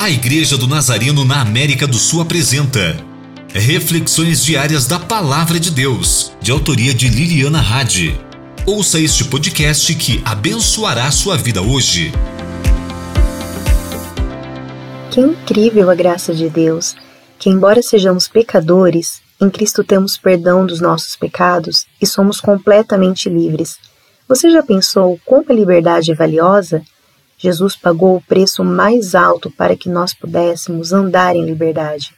A Igreja do Nazareno na América do Sul apresenta Reflexões Diárias da Palavra de Deus, de autoria de Liliana Hadi. Ouça este podcast que abençoará sua vida hoje. Que incrível a graça de Deus, que embora sejamos pecadores, em Cristo temos perdão dos nossos pecados e somos completamente livres. Você já pensou como a liberdade é valiosa? Jesus pagou o preço mais alto para que nós pudéssemos andar em liberdade.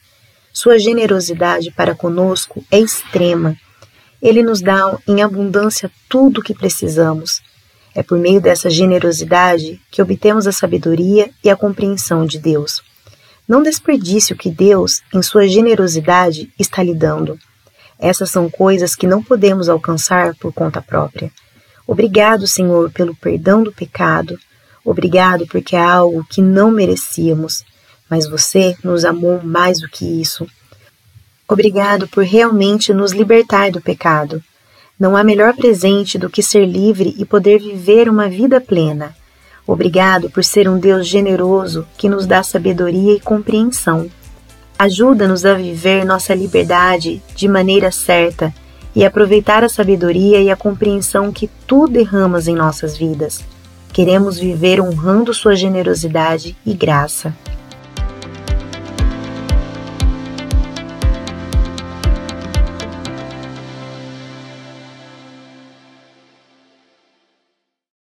Sua generosidade para conosco é extrema. Ele nos dá em abundância tudo o que precisamos. É por meio dessa generosidade que obtemos a sabedoria e a compreensão de Deus. Não desperdice o que Deus, em sua generosidade, está lhe dando. Essas são coisas que não podemos alcançar por conta própria. Obrigado, Senhor, pelo perdão do pecado Obrigado porque é algo que não merecíamos, mas você nos amou mais do que isso. Obrigado por realmente nos libertar do pecado. Não há melhor presente do que ser livre e poder viver uma vida plena. Obrigado por ser um Deus generoso que nos dá sabedoria e compreensão. Ajuda-nos a viver nossa liberdade de maneira certa e aproveitar a sabedoria e a compreensão que tu derramas em nossas vidas. Queremos viver honrando Sua generosidade e graça.